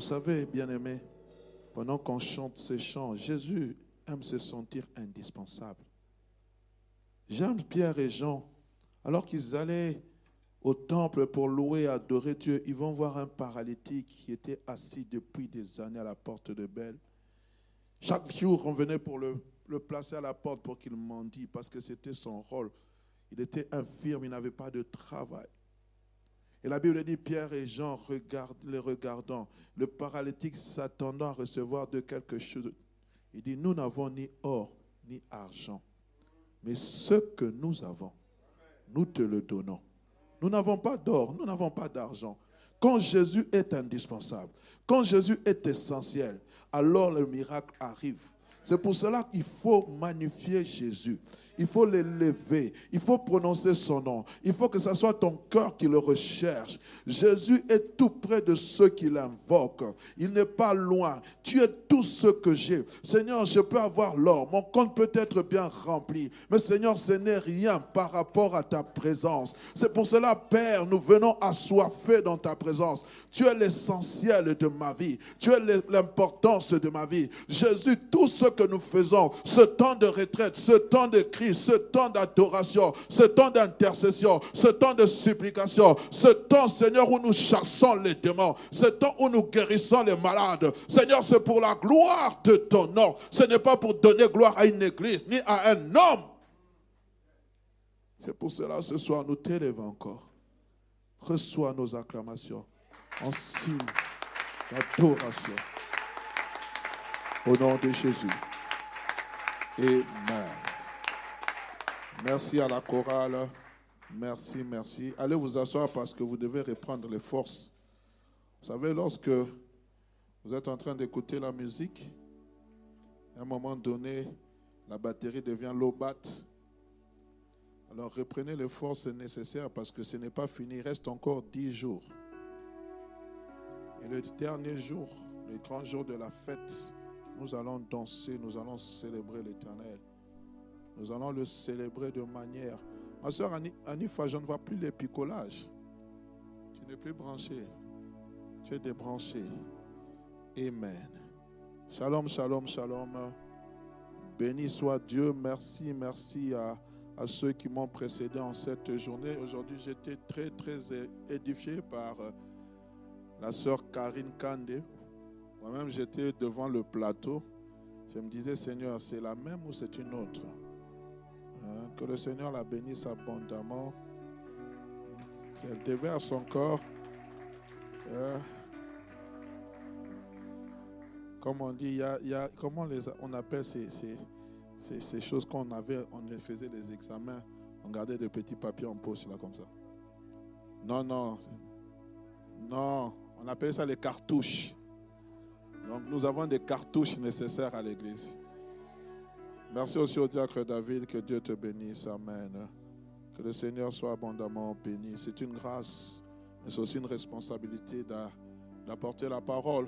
Vous savez, bien-aimés, pendant qu'on chante ces chants, Jésus aime se sentir indispensable. J'aime Pierre et Jean, alors qu'ils allaient au temple pour louer et adorer Dieu, ils vont voir un paralytique qui était assis depuis des années à la porte de Belle. Chaque jour, on venait pour le, le placer à la porte pour qu'il mendie, parce que c'était son rôle. Il était infirme, il n'avait pas de travail. Et la Bible dit, Pierre et Jean, les regardant, le paralytique s'attendant à recevoir de quelque chose. Il dit, nous n'avons ni or ni argent, mais ce que nous avons, nous te le donnons. Nous n'avons pas d'or, nous n'avons pas d'argent. Quand Jésus est indispensable, quand Jésus est essentiel, alors le miracle arrive. C'est pour cela qu'il faut magnifier Jésus. Il faut l'élever. Il faut prononcer son nom. Il faut que ce soit ton cœur qui le recherche. Jésus est tout près de ceux qui l'invoquent. Il n'est pas loin. Tu es tout ce que j'ai. Seigneur, je peux avoir l'or. Mon compte peut être bien rempli. Mais Seigneur, ce n'est rien par rapport à ta présence. C'est pour cela, Père, nous venons assoiffés dans ta présence. Tu es l'essentiel de ma vie. Tu es l'importance de ma vie. Jésus, tout ce que nous faisons, ce temps de retraite, ce temps de crise, ce temps d'adoration, ce temps d'intercession, ce temps de supplication, ce temps, Seigneur, où nous chassons les démons, ce temps où nous guérissons les malades. Seigneur, c'est pour la gloire de ton nom. Ce n'est pas pour donner gloire à une église ni à un homme. C'est pour cela, ce soir, nous t'élèvons encore. Reçois nos acclamations en signe d'adoration. Au nom de Jésus. Amen. Merci à la chorale. Merci, merci. Allez vous asseoir parce que vous devez reprendre les forces. Vous savez, lorsque vous êtes en train d'écouter la musique, à un moment donné, la batterie devient low bat. Alors reprenez les forces nécessaires parce que ce n'est pas fini. Il reste encore dix jours. Et le dernier jour, le grand jour de la fête, nous allons danser, nous allons célébrer l'Éternel. Nous allons le célébrer de manière. Ma soeur Anifa, je ne vois plus les picolages. Tu n'es plus branché. Tu es débranché. Amen. Shalom, shalom, shalom. Béni soit Dieu. Merci, merci à, ceux qui m'ont précédé en cette journée. Aujourd'hui, j'étais très, très édifié par euh, la sœur Karine Kande. Moi-même, j'étais devant le plateau. Je me disais, Seigneur, c'est la même ou c'est une autre? Que le Seigneur la bénisse abondamment. Qu'elle déverse son corps. Hein. comme on dit, il y a, comment on appelle ces, ces, choses qu'on avait, on faisait les examens, on gardait des petits papiers en poche là comme ça. Non, non, non, on appelle ça les cartouches. Donc nous avons des cartouches nécessaires à l'église. Merci aussi au diacre David, que Dieu te bénisse. Amen. Que le Seigneur soit abondamment béni. C'est une grâce, mais c'est aussi une responsabilité d'apporter la parole.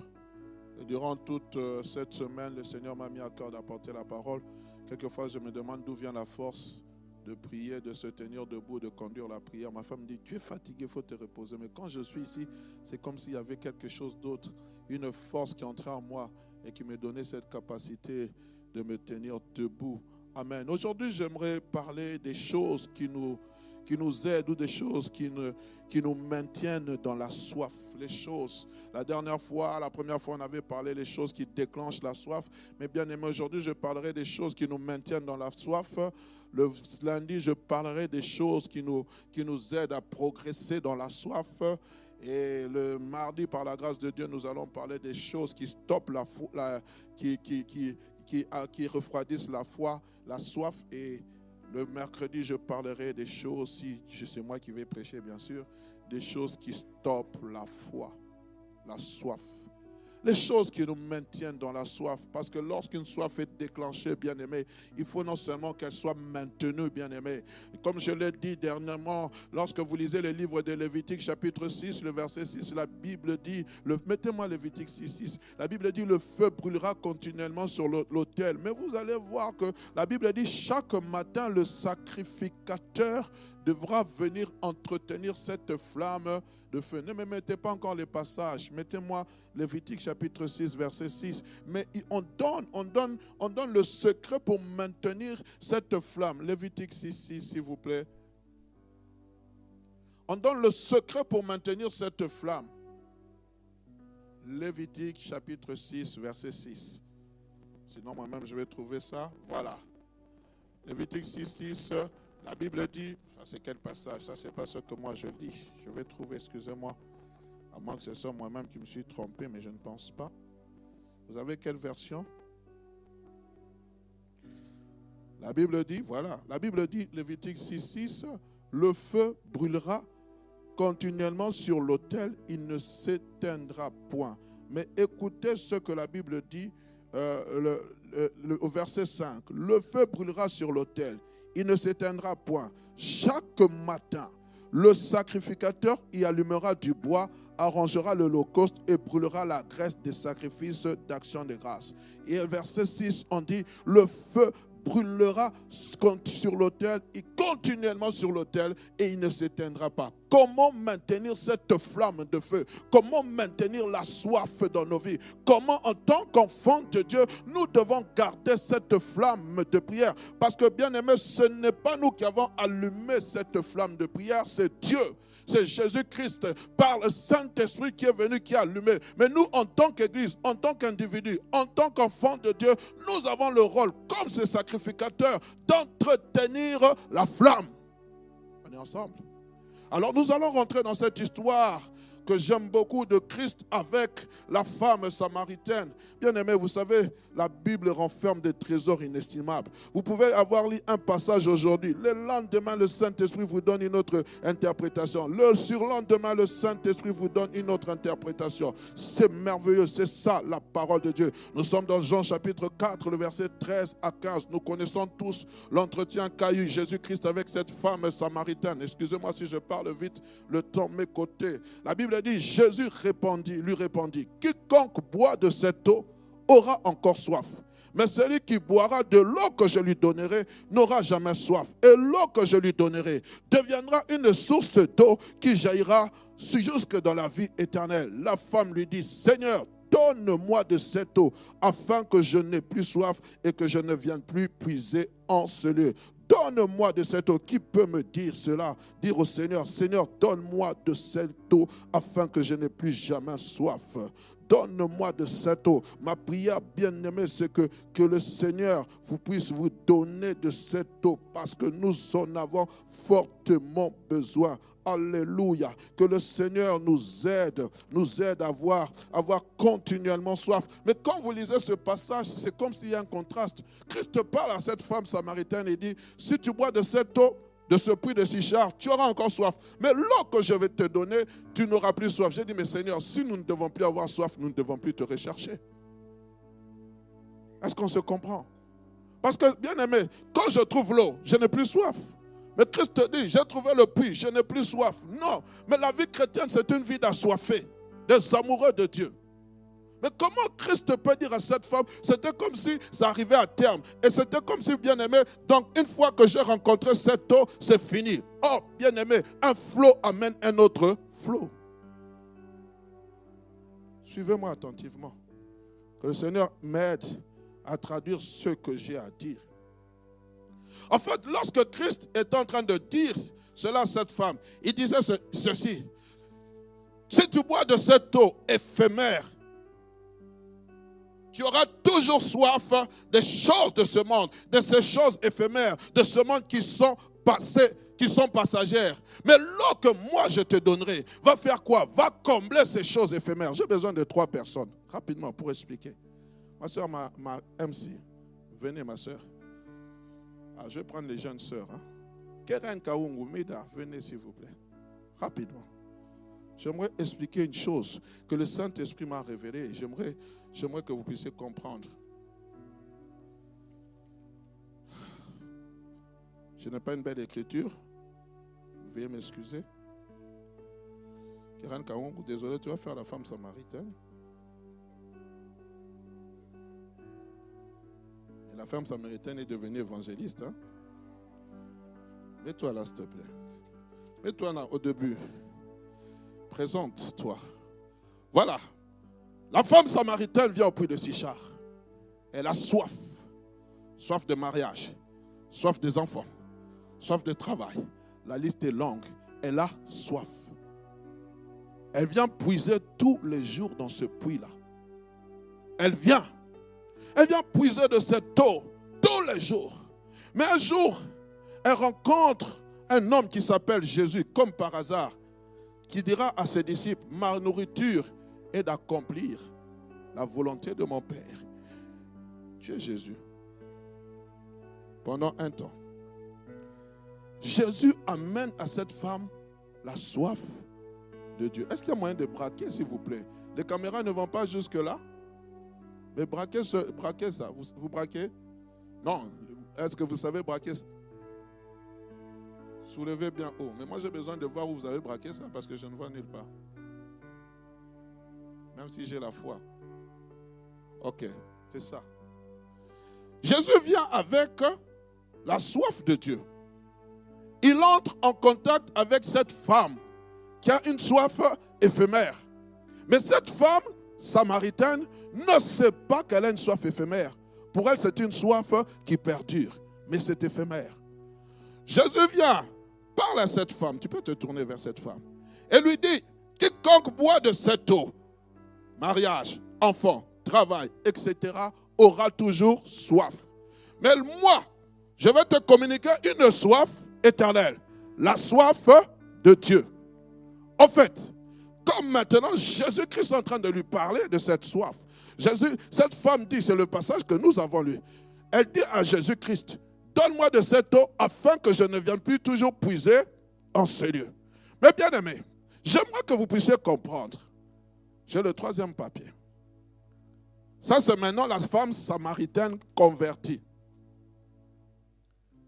Et durant toute euh, cette semaine, le Seigneur m'a mis à cœur d'apporter la parole. Quelquefois, je me demande d'où vient la force de prier, de se tenir debout, de conduire la prière. Ma femme dit, tu es fatigué, il faut te reposer. Mais quand je suis ici, c'est comme s'il y avait quelque chose d'autre, une force qui entrait en moi et qui me donnait cette capacité de me tenir debout. Amen. Aujourd'hui, j'aimerais parler des choses qui nous, qui nous aident ou des choses qui, ne, qui nous maintiennent dans la soif. Les choses. La dernière fois, la première fois, on avait parlé des choses qui déclenchent la soif. Mais bien aimé, aujourd'hui, je parlerai des choses qui nous maintiennent dans la soif. Le lundi, je parlerai des choses qui nous, qui nous aident à progresser dans la soif. Et le mardi, par la grâce de Dieu, nous allons parler des choses qui stoppent la, qui, qui, qui, refroidissent la foi, la soif. Et le mercredi, je parlerai des choses, si c'est moi qui vais prêcher, bien sûr, des choses qui stoppent la foi, la soif les choses qui nous maintiennent dans la soif. Parce que lorsqu'une soif est déclenchée, bien aimé, il faut non seulement qu'elle soit maintenue, bien aimé. Comme je l'ai dit dernièrement, lorsque vous lisez le livre de Lévitique, chapitre 6, le verset 6, la Bible dit, mettez-moi Lévitique 6, 6, la Bible dit, le feu brûlera continuellement sur l'autel. Mais vous allez voir que la Bible dit, chaque matin, le sacrificateur devra venir entretenir cette flamme de feu. Ne me mettez pas encore les passages. Mettez-moi Lévitique chapitre 6, verset 6. Mais on donne, on donne, on donne le secret pour maintenir cette flamme. Lévitique 6, 6, s'il vous plaît. On donne le secret pour maintenir cette flamme. Lévitique chapitre 6, verset 6. Sinon, moi-même, je vais trouver ça. Voilà. Lévitique 6, 6. La Bible dit, c'est quel passage? Ça, c'est pas ce que moi je dis. Je vais trouver, excusez-moi. À moins que ce soit moi-même qui me suis trompé, mais je ne pense pas. Vous avez quelle version? La Bible dit, voilà, la Bible dit, Lévitique 6, 6, le feu brûlera continuellement sur l'autel, il ne s'éteindra point. Mais écoutez ce que la Bible dit euh, au verset 5. Le feu brûlera sur l'autel, il ne s'éteindra point. Chaque matin, le sacrificateur y allumera du bois, arrangera l'holocauste et brûlera la graisse des sacrifices d'action de grâce. Et verset 6, on dit, le feu brûlera sur l'autel et continuellement sur l'autel et il ne s'éteindra pas. Comment maintenir cette flamme de feu? Comment maintenir la soif dans nos vies? Comment en tant qu'enfants de Dieu, nous devons garder cette flamme de prière? Parce que bien aimé, ce n'est pas nous qui avons allumé cette flamme de prière, c'est Dieu c'est Jésus-Christ par le Saint-Esprit qui est venu, qui a allumé. Mais nous, en tant qu'Église, en tant qu'individu, en tant qu'enfant de Dieu, nous avons le rôle, comme ces sacrificateurs, d'entretenir la flamme. On est ensemble. Alors nous allons rentrer dans cette histoire que j'aime beaucoup de Christ avec la femme samaritaine. Bien aimé, vous savez, la Bible renferme des trésors inestimables. Vous pouvez avoir lu un passage aujourd'hui. Le lendemain, le Saint-Esprit vous donne une autre interprétation. Le surlendemain, le Saint-Esprit vous donne une autre interprétation. C'est merveilleux. C'est ça la parole de Dieu. Nous sommes dans Jean chapitre 4, le verset 13 à 15. Nous connaissons tous l'entretien qu'a eu Jésus-Christ avec cette femme samaritaine. Excusez-moi si je parle vite, le temps m'est côté. La Bible dit, Jésus répondit, lui répondit, quiconque boit de cette eau aura encore soif. Mais celui qui boira de l'eau que je lui donnerai n'aura jamais soif. Et l'eau que je lui donnerai deviendra une source d'eau qui jaillira jusque dans la vie éternelle. La femme lui dit, Seigneur, donne-moi de cette eau afin que je n'ai plus soif et que je ne vienne plus puiser en ce lieu. Donne-moi de cette eau. Qui peut me dire cela? Dire au Seigneur, Seigneur, donne-moi de cette eau afin que je n'ai plus jamais soif. Donne-moi de cette eau. Ma prière, bien-aimée, c'est que, que le Seigneur vous puisse vous donner de cette eau parce que nous en avons fortement besoin. Alléluia. Que le Seigneur nous aide, nous aide avoir, à avoir continuellement soif. Mais quand vous lisez ce passage, c'est comme s'il y a un contraste. Christ parle à cette femme samaritaine et dit, si tu bois de cette eau, de ce puits de Sichar, tu auras encore soif. Mais l'eau que je vais te donner, tu n'auras plus soif. J'ai dit, mais Seigneur, si nous ne devons plus avoir soif, nous ne devons plus te rechercher. Est-ce qu'on se comprend? Parce que, bien aimé, quand je trouve l'eau, je n'ai plus soif. Mais Christ te dit, j'ai trouvé le puits, je n'ai plus soif. Non, mais la vie chrétienne, c'est une vie d'assoiffé, des amoureux de Dieu. Mais comment Christ peut dire à cette femme, c'était comme si ça arrivait à terme. Et c'était comme si, bien aimé, donc une fois que j'ai rencontré cette eau, c'est fini. Oh, bien aimé, un flot amène un autre flot. Suivez-moi attentivement. Que le Seigneur m'aide à traduire ce que j'ai à dire. En fait, lorsque Christ est en train de dire cela à cette femme, il disait ceci. Si tu bois de cette eau éphémère, tu auras toujours soif des choses de ce monde, de ces choses éphémères, de ce monde qui sont passées qui sont passagères. Mais l'eau que moi je te donnerai va faire quoi? Va combler ces choses éphémères. J'ai besoin de trois personnes, rapidement, pour expliquer. Ma soeur, ma, MC, venez ma soeur. Ah, je vais prendre les jeunes soeurs. Hein. Keren Kaungu Mida, venez s'il vous plaît. Rapidement. J'aimerais expliquer une chose que le Saint-Esprit m'a révélée. J'aimerais, j'aimerais que vous puissiez comprendre. Je n'ai pas une belle écriture. Veuillez m'excuser. Keren Kaungu, désolé, tu vas faire la femme samaritaine. Et la femme samaritaine est devenue évangéliste. Hein? Mets-toi là, s'il te plaît. Mets-toi là au début. Présente-toi. Voilà. La femme samaritaine vient au puits de Sichar. Elle a soif. Soif de mariage. Soif des enfants. Soif de travail. La liste est longue. Elle a soif. Elle vient puiser tous les jours dans ce puits-là. Elle vient. Elle vient puiser de cette eau tous les jours. Mais un jour, elle rencontre un homme qui s'appelle Jésus, comme par hasard, qui dira à ses disciples, ma nourriture est d'accomplir la volonté de mon Père. Tu es Jésus. Pendant un temps, Jésus amène à cette femme la soif de Dieu. Est-ce qu'il y a moyen de braquer, s'il vous plaît? Les caméras ne vont pas jusque-là. Mais braquez, ce, ça. Vous, vous braquez? Non. Est-ce que vous savez braquer Soulevez bien haut. Mais moi, j'ai besoin de voir où vous avez braqué ça parce que je ne vois nulle part. Même si j'ai la foi. Ok, c'est ça. Jésus vient avec la soif de Dieu. Il entre en contact avec cette femme qui a une soif éphémère. Mais cette femme samaritaine ne sait pas qu'elle a une soif éphémère. Pour elle, c'est une soif qui perdure, mais c'est éphémère. Jésus vient parle à cette femme, tu peux te tourner vers cette femme, et lui dit, quiconque boit de cette eau, mariage, enfant, travail, etc., aura toujours soif. Mais moi, je vais te communiquer une soif éternelle, la soif de Dieu. En fait, comme maintenant Jésus-Christ est en train de lui parler de cette soif, Jésus, cette femme dit, c'est le passage que nous avons lu, elle dit à Jésus-Christ, Donne-moi de cette eau afin que je ne vienne plus toujours puiser en ce lieu. Mais bien aimé, j'aimerais que vous puissiez comprendre. J'ai le troisième papier. Ça, c'est maintenant la femme samaritaine convertie.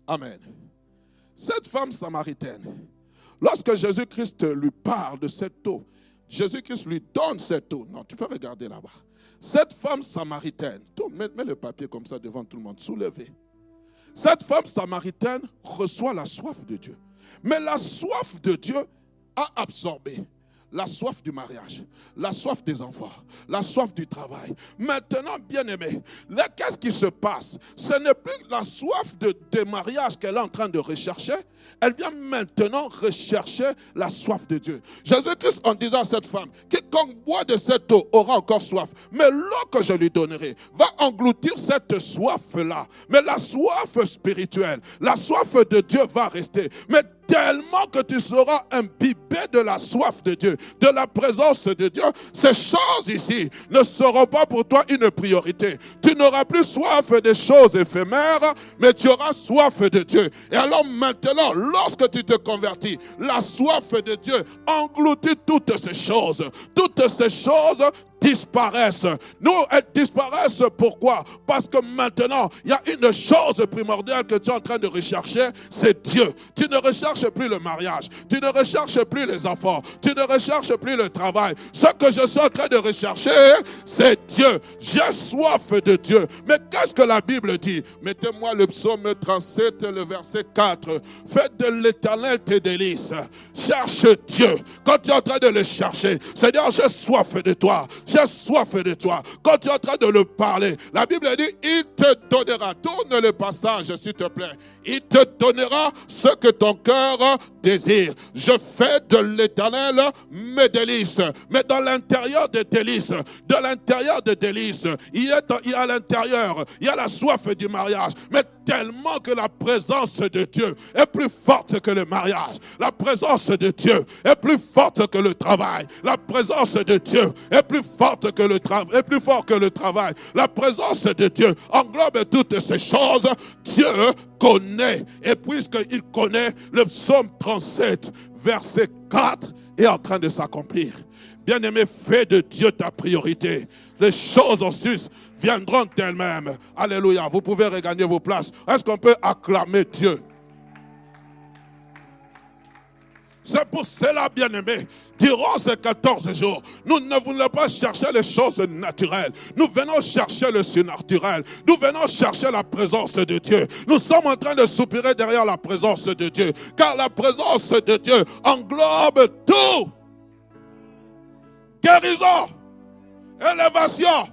Amen. Cette femme samaritaine, lorsque Jésus-Christ lui parle de cette eau, Jésus-Christ lui donne cette eau. Non, tu peux regarder là-bas. Cette femme samaritaine, mets, le papier comme ça devant tout le monde, soulevez. Cette femme samaritaine reçoit la soif de Dieu. Mais la soif de Dieu a absorbé la soif du mariage, la soif des enfants, la soif du travail. Maintenant, bien aimé, qu'est-ce qui se passe? Ce n'est plus la soif de, de mariage qu'elle est en train de rechercher, elle vient maintenant rechercher la soif de Dieu. Jésus-Christ, en disant à cette femme, quiconque boit de cette eau aura encore soif, mais l'eau que je lui donnerai va engloutir cette soif-là. Mais la soif spirituelle, la soif de Dieu va rester. Tellement que tu seras imbibé de la soif de Dieu, de la présence de Dieu, ces choses ici ne seront pas pour toi une priorité. Tu n'auras plus soif des choses éphémères, mais tu auras soif de Dieu. Et alors maintenant, lorsque tu te convertis, la soif de Dieu engloutit toutes ces choses. Toutes ces choses disparaissent. Nous, elles disparaissent pourquoi? Parce que maintenant, il y a une chose primordiale que tu es en train de rechercher, c'est Dieu. Tu ne recherches plus le mariage, tu ne recherches plus les enfants, tu ne recherches plus le travail. Ce que je suis en train de rechercher, c'est Dieu. J'ai soif de Dieu. Mais qu'est-ce que la Bible dit? Mettez-moi le psaume 37, le verset 4. Faites de l'éternel tes délices. Cherche Dieu. Quand tu es en train de le chercher, Seigneur, j'ai soif de toi j'ai soif de toi. Quand tu es en train de le parler, la Bible dit, il te donnera. Tourne le passage, s'il te plaît. Il te donnera ce que ton cœur Je fais de l'éternel mes délices. Mais dans l'intérieur des délices, dans l'intérieur des délices, il y a à l'intérieur, il y a la soif du mariage. Mais tellement que la présence de Dieu est plus forte que le mariage. La présence de Dieu est plus forte que le travail. La présence de Dieu est plus forte que le travail, est plus fort que le travail. La présence de Dieu englobe toutes ces choses. Dieu connaît. Et puisqu'il connaît, le psaume 37, verset 4 est en train de s'accomplir. Bien-aimé, fais de Dieu ta priorité. Les choses en sus viendront d'elles-mêmes. Alléluia. Vous pouvez regagner vos places. Est-ce qu'on peut acclamer Dieu? C'est pour cela, bien-aimés, durant ces 14 jours, nous ne voulons pas chercher les choses naturelles. Nous venons chercher le surnaturel. Nous venons chercher la présence de Dieu. Nous sommes en train de soupirer derrière la présence de Dieu. Car la présence de Dieu englobe tout. Guérison, élévation,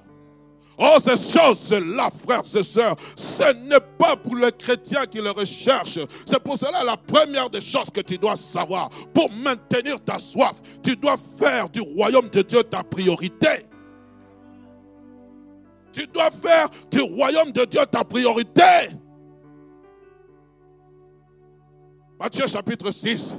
Oh, ces choses-là, frères et sœurs, ce n'est pas pour les chrétiens qui le recherchent. C'est pour cela la première des choses que tu dois savoir. Pour maintenir ta soif, tu dois faire du royaume de Dieu ta priorité. Tu dois faire du royaume de Dieu ta priorité. Matthieu chapitre 6,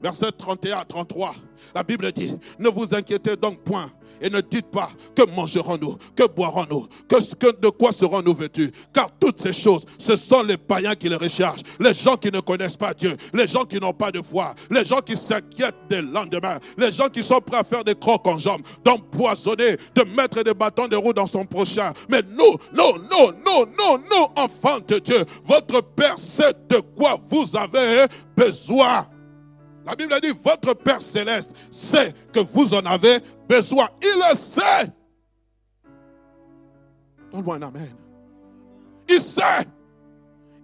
verset 31 à 33. La Bible dit, ne vous inquiétez donc point et ne dites pas que mangerons-nous, que boirons-nous, que, de quoi serons-nous vêtus. Car toutes ces choses, ce sont les païens qui les recherchent, les gens qui ne connaissent pas Dieu, les gens qui n'ont pas de foi, les gens qui s'inquiètent des lendemains, les gens qui sont prêts à faire des crocs en jambes, d'empoisonner, de mettre des bâtons de roue dans son prochain. Mais nous, non, non, non, non, non, enfants de Dieu, votre Père sait de quoi vous avez besoin. La Bible dit, votre Père céleste sait que vous en avez besoin. Il le sait. Donne-moi un amen. Il sait.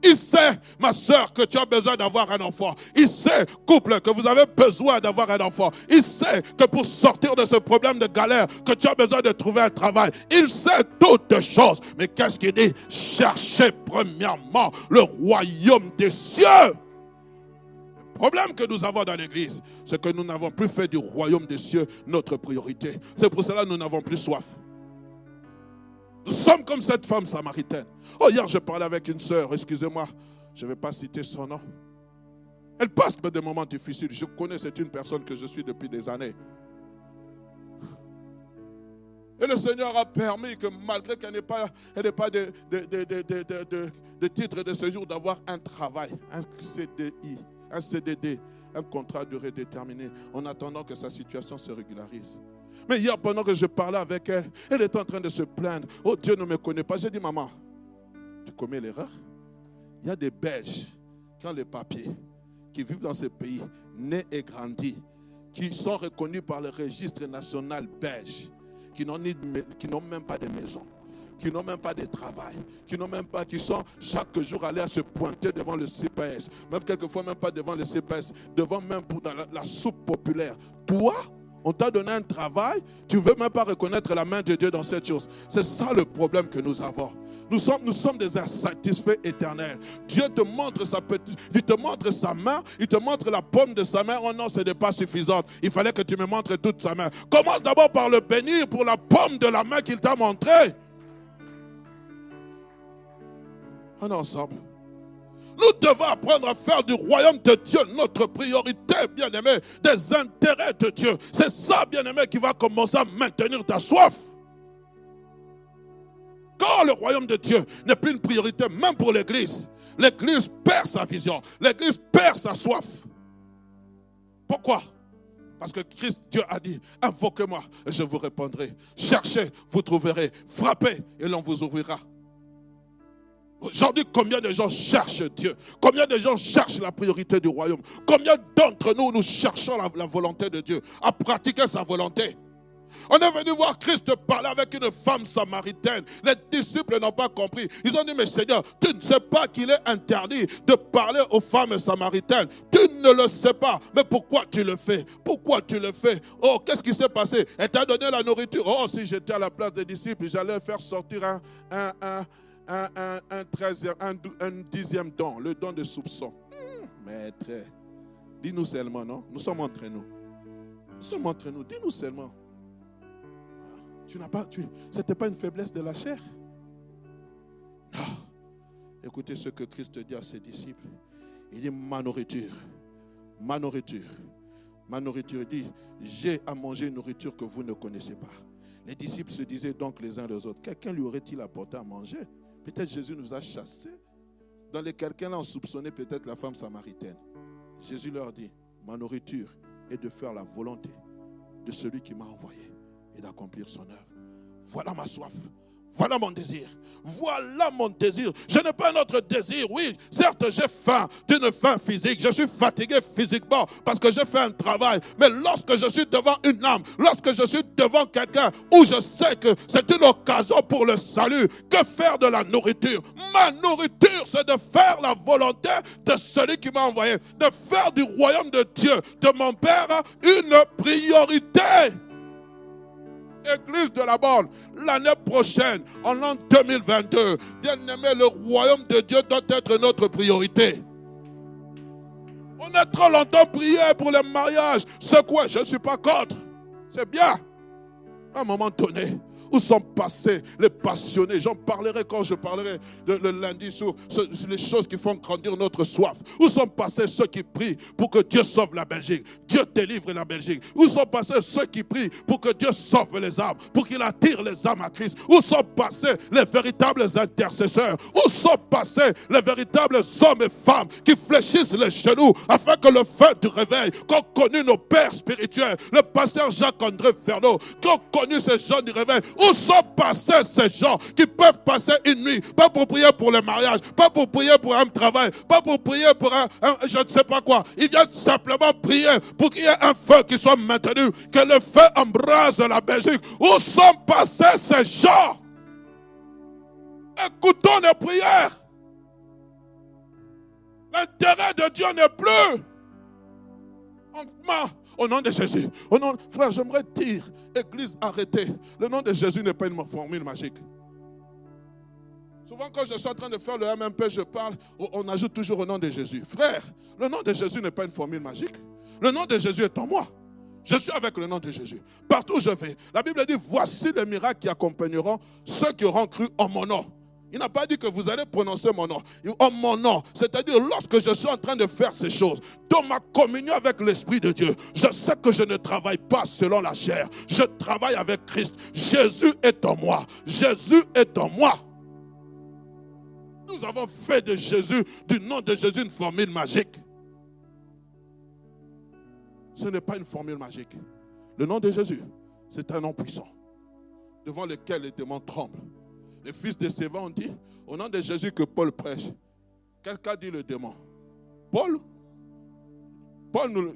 Il sait, ma soeur, que tu as besoin d'avoir un enfant. Il sait, couple, que vous avez besoin d'avoir un enfant. Il sait que pour sortir de ce problème de galère, que tu as besoin de trouver un travail. Il sait toutes choses. Mais qu'est-ce qu'il dit? Cherchez premièrement le royaume des cieux problème que nous avons dans l'Église, c'est que nous n'avons plus fait du royaume des cieux notre priorité. C'est pour cela que nous n'avons plus soif. Nous sommes comme cette femme samaritaine. Oh, hier, je parlais avec une sœur, excusez-moi, je ne vais pas citer son nom. Elle passe des moments difficiles. Je connais, c'est une personne que je suis depuis des années. Et le Seigneur a permis que malgré qu'elle n'ait pas, pas de, de, de titre de séjour, d'avoir un travail, un CDI un CDD, un contrat de durée en attendant que sa situation se régularise. Mais hier, pendant que je parlais avec elle, elle était en train de se plaindre. Oh, Dieu ne me connaît pas. J'ai dit, maman, tu commets l'erreur Il y a des Belges qui ont les papiers, qui vivent dans ce pays, nés et grandis, qui sont reconnus par le registre national belge, qui n'ont même pas de maison qui n'ont même pas de travail, qui n'ont même pas, qui sont chaque jour allés à se pointer devant le CPS, même quelquefois même pas devant le CPS, devant même dans la, soupe populaire. Toi, on t'a donné un travail, tu ne veux même pas reconnaître la main de Dieu dans cette chose. C'est ça le problème que nous avons. Nous sommes, nous sommes des insatisfaits éternels. Dieu te montre sa petite, il te montre sa main, il te montre la paume de sa main. Oh non, ce n'est pas suffisant. Il fallait que tu me montres toute sa main. Commence d'abord par le bénir pour la paume de la main qu'il t'a montrée. Ensemble. Nous devons apprendre à faire du royaume de Dieu notre priorité, bien-aimé, des intérêts de Dieu. C'est ça, bien-aimé, qui va commencer à maintenir ta soif. Quand le royaume de Dieu n'est plus une priorité, même pour l'Église, l'Église perd sa vision, l'Église perd sa soif. Pourquoi? Parce que Christ, Dieu a dit, invoquez-moi et je vous répondrai. Cherchez, vous trouverez. Frappez et l'on vous ouvrira. Aujourd'hui, combien de gens cherchent Dieu? Combien de gens cherchent la priorité du royaume? Combien d'entre nous, nous cherchons la, volonté de Dieu, à pratiquer sa volonté? On est venu voir Christ parler avec une femme samaritaine. Les disciples n'ont pas compris. Ils ont dit, mais Seigneur, tu ne sais pas qu'il est interdit de parler aux femmes samaritaines. Tu ne le sais pas. Mais pourquoi tu le fais? Pourquoi tu le fais? Oh, qu'est-ce qui s'est passé? Elle t'a donné la nourriture. Oh, si j'étais à la place des disciples, j'allais faire sortir un, un, un un, dixième don, le don de soupçon. Hmm, maître, Dis-nous seulement, non? Nous sommes entre nous. Nous sommes entre nous. Dis-nous seulement. Tu n'as pas, tu, c'était pas une faiblesse de la chair? Non. Écoutez ce que Christ dit à ses disciples. Il dit ma nourriture, ma nourriture, ma nourriture. Il dit j'ai à manger une nourriture que vous ne connaissez pas. Les disciples se disaient donc les uns les autres, quelqu'un lui aurait-il apporté à manger? Peut-être Jésus nous a chassés. Dans les quelqu'un-là, on soupçonnait peut-être la femme samaritaine. Jésus leur dit, ma nourriture est de faire la volonté de celui qui m'a envoyé et d'accomplir son œuvre. Voilà ma soif. Voilà mon désir. Voilà mon désir. Je n'ai pas un autre désir. Oui, certes, j'ai faim d'une faim physique. Je suis fatigué physiquement parce que j'ai fait un travail. Mais lorsque je suis devant une âme, lorsque je suis devant quelqu'un où je sais que c'est une occasion pour le salut, que faire de la nourriture? Ma nourriture, c'est de faire la volonté de celui qui m'a envoyé. De faire du royaume de Dieu, de mon Père, une priorité. Église de la borne, l'année prochaine, en l'an 2022, bien aimé, le royaume de Dieu doit être notre priorité. On a trop longtemps prié pour le mariage. C'est quoi? Je ne suis pas contre. C'est bien. À un moment donné, où sont passés les passionnés J'en parlerai quand je parlerai le lundi sur, les choses qui font grandir notre soif. Où sont passés ceux qui prient pour que Dieu sauve la Belgique Dieu délivre la Belgique. Où sont passés ceux qui prient pour que Dieu sauve les âmes, pour qu'il attire les âmes à Christ Où sont passés les véritables intercesseurs Où sont passés les véritables hommes et femmes qui fléchissent les genoux afin que le feu du réveil, qu'ont connu nos pères spirituels, le pasteur Jacques-André Fernot, qu'ont connu ces gens du réveil, où sont passés ces gens qui peuvent passer une nuit, pas pour prier pour le mariage, pas pour prier pour un travail, pas pour prier pour un, je ne sais pas quoi. Ils viennent simplement prier pour qu'il y ait un feu qui soit maintenu, que le feu embrase la Belgique. Où sont passés ces gens? Écoutons nos prières. L'intérêt de Dieu n'est plus. Au nom de Jésus. Au nom, frère, j'aimerais dire, Église, arrêtez. Le nom de Jésus n'est pas une formule magique. Souvent, quand je suis en train de faire le MMP, je parle, on ajoute toujours au nom de Jésus. Frère, le nom de Jésus n'est pas une formule magique. Le nom de Jésus est en moi. Je suis avec le nom de Jésus. Partout où je vais. La Bible dit, voici les miracles qui accompagneront ceux qui auront cru en mon nom. Il n'a pas dit que vous allez prononcer mon nom. En mon nom. C'est-à-dire, lorsque je suis en train de faire ces choses, dans ma communion avec l'Esprit de Dieu, je sais que je ne travaille pas selon la chair. Je travaille avec Christ. Jésus est en moi. Jésus est en moi. Nous avons fait de Jésus, du nom de Jésus, une formule magique. Ce n'est pas une formule magique. Le nom de Jésus, c'est un nom puissant, devant lequel les démons tremblent les fils de Séva ont dit, au nom de Jésus que Paul prêche. Qu'est-ce qu'a dit le démon? Paul? Paul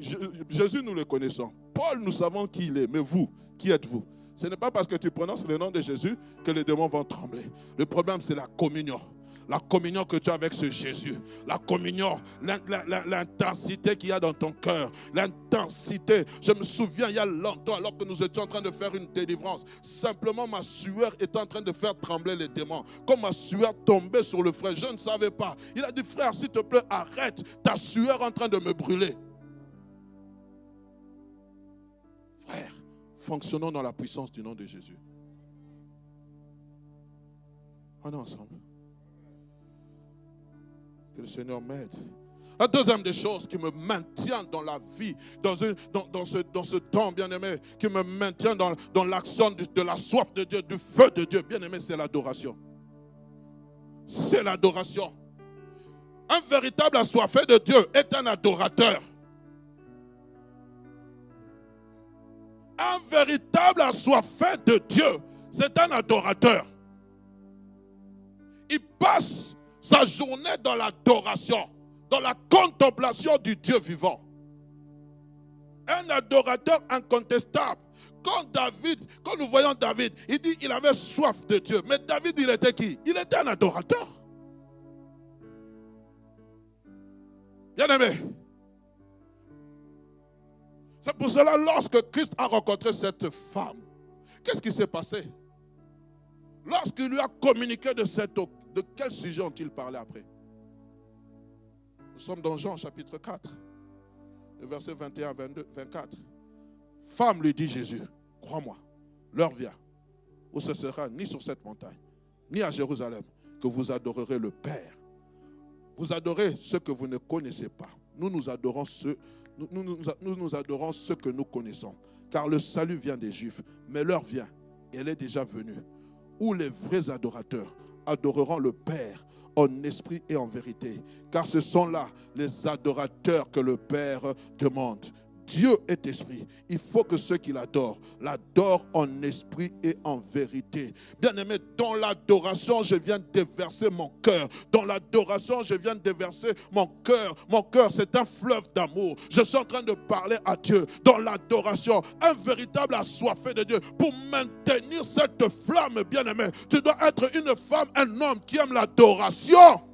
Jésus, nous le connaissons. Paul, nous savons qui il est. Mais vous, qui êtes-vous? Ce n'est pas parce que tu prononces le nom de Jésus que les démons vont trembler. Le problème, c'est la communion la communion que tu as avec ce Jésus, la communion, l'intensité qu'il y a dans ton cœur, l'intensité. Je me souviens il y a longtemps, alors que nous étions en train de faire une délivrance, simplement ma sueur était en train de faire trembler les démons. Comme ma sueur tombait sur le frère, je ne savais pas. Il a dit, frère, s'il te plaît, arrête, ta sueur est en train de me brûler. Frère, fonctionnons dans la puissance du nom de Jésus. On est ensemble. Le Seigneur m'aide. La deuxième des choses qui me maintient dans la vie, dans, ce, temps, bien aimé, qui me maintient dans, dans l'action de, de la soif de Dieu, du feu de Dieu, bien aimé, c'est l'adoration. C'est l'adoration. Un véritable assoiffé de Dieu est un adorateur. Un véritable assoiffé de Dieu, c'est un adorateur. Il passe sa journée dans l'adoration, dans la contemplation du Dieu vivant. Un adorateur incontestable. Quand David, quand nous voyons David, il dit qu'il avait soif de Dieu. Mais David, il était qui? Il était un adorateur. Bien aimé. C'est pour cela, lorsque Christ a rencontré cette femme, qu'est-ce qui s'est passé? Lorsqu'il lui a communiqué de cette de quel sujet ont-ils parlé après? Nous sommes dans Jean chapitre 4. le verset 21, 22, 24. Femme, lui dit Jésus, crois-moi, l'heure vient où ce sera ni sur cette montagne, ni à Jérusalem, que vous adorerez le Père. Vous adorez ce que vous ne connaissez pas. Nous nous adorons ce, nous, nous, nous, nous adorons ce que nous connaissons. Car le salut vient des Juifs. Mais l'heure vient, elle est déjà venue, où les vrais adorateurs adoreront le Père en esprit et en vérité. Car ce sont là les adorateurs que le Père demande. Dieu est esprit. Il faut que ceux qui l'adorent l'adorent en esprit et en vérité. Bien-aimé, dans l'adoration, je viens déverser mon cœur. Dans l'adoration, je viens déverser mon cœur. Mon cœur, c'est un fleuve d'amour. Je suis en train de parler à Dieu. Dans l'adoration, un véritable assoiffé de Dieu. Pour maintenir cette flamme, bien-aimé, tu dois être une femme, un homme qui aime l'adoration.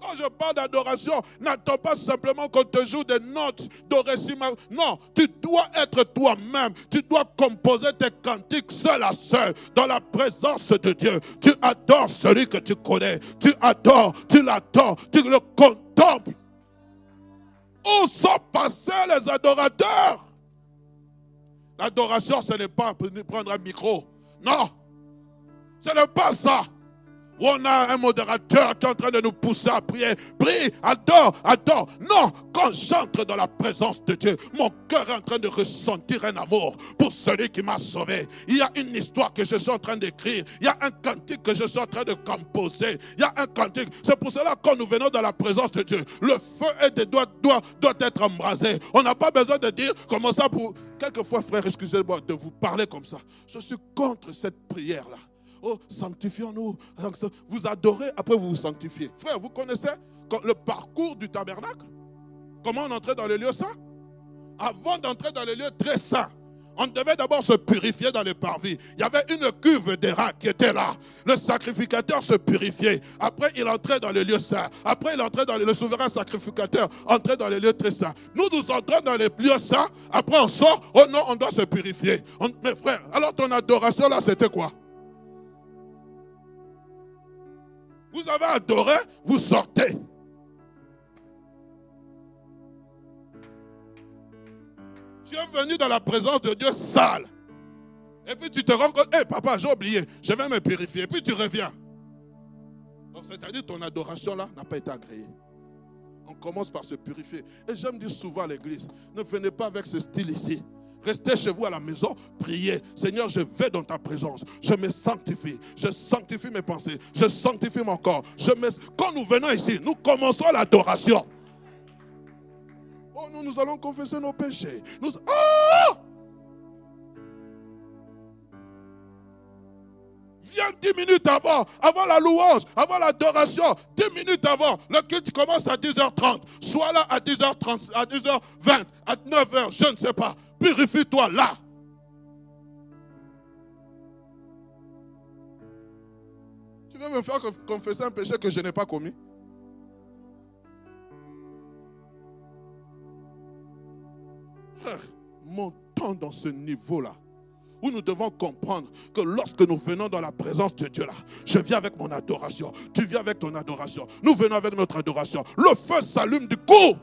Quand je parle d'adoration, n'attends pas simplement qu'on te joue des notes d'orécima. Non, tu dois être toi-même. Tu dois composer tes cantiques seul à seul, dans la présence de Dieu. Tu adores celui que tu connais. Tu adores, tu l'adores, tu le contemples. Où sont passés les adorateurs? L'adoration, ce n'est pas prendre un micro. Non, ce n'est pas ça on a un modérateur qui est en train de nous pousser à prier. Prie, adore, adore. Non, quand j'entre dans la présence de Dieu, mon cœur est en train de ressentir un amour pour celui qui m'a sauvé. Il y a une histoire que je suis en train d'écrire. Il y a un cantique que je suis en train de composer. Il y a un cantique. C'est pour cela que quand nous venons dans la présence de Dieu, le feu et des doigts doit, doit être embrasé. On n'a pas besoin de dire comment ça pour... Quelquefois, frère, excusez-moi de vous parler comme ça. Je suis contre cette prière-là. Oh, sanctifions-nous. Vous adorez, après vous vous sanctifiez. Frère, vous connaissez le parcours du tabernacle? Comment on entrait dans les lieux saints? Avant d'entrer dans les lieux très saints, on devait d'abord se purifier dans les parvis. Il y avait une cuve d'airain qui était là. Le sacrificateur se purifiait. Après, il entrait dans les lieux saints. Après, il entrait dans les, le souverain sacrificateur entrait dans les lieux très saints. Nous, nous entrons dans les lieux saints. Après, on sort. Oh non, on doit se purifier. mes frères, alors ton adoration là, c'était quoi? Vous avez adoré, vous sortez. Tu es venu dans la présence de Dieu sale. Et puis tu te rends compte, hé papa, j'ai oublié, je vais me purifier. Et puis tu reviens. Donc c'est-à-dire ton adoration là n'a pas été agréée. On commence par se purifier. Et j'aime dire souvent à l'église, ne venez pas avec ce style ici. Restez chez vous à la maison, priez. Seigneur, je vais dans ta présence. Je me sanctifie. Je sanctifie mes pensées. Je sanctifie mon corps. Je me... Quand nous venons ici, nous commençons l'adoration. Oh, nous, allons confesser nos péchés. Oh! Viens dix minutes avant, avant la louange, avant l'adoration, dix minutes avant. Le culte commence à 10h30. Sois là à 10h30, à 10h20, à 9h, je ne sais pas. Purifie-toi là. Tu veux me faire confesser un péché que je n'ai pas commis montons dans ce niveau-là où nous devons comprendre que lorsque nous venons dans la présence de Dieu là, je viens avec mon adoration, tu viens avec ton adoration, nous venons avec notre adoration. Le feu s'allume du coup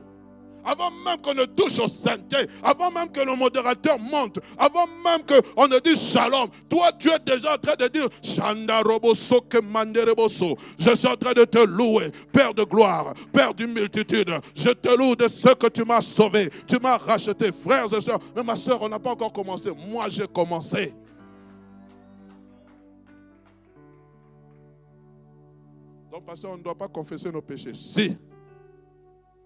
avant même qu'on ne touche au sainteté, avant même que le modérateur monte, avant même qu'on ne dise shalom, toi tu es déjà en train de dire Je suis en train de te louer, Père de gloire, Père d'une multitude. Je te loue de ce que tu m'as sauvé, tu m'as racheté, frères et sœurs. Mais ma soeur, on n'a pas encore commencé. Moi, j'ai commencé. Donc, pasteur, on ne doit pas confesser nos péchés. Si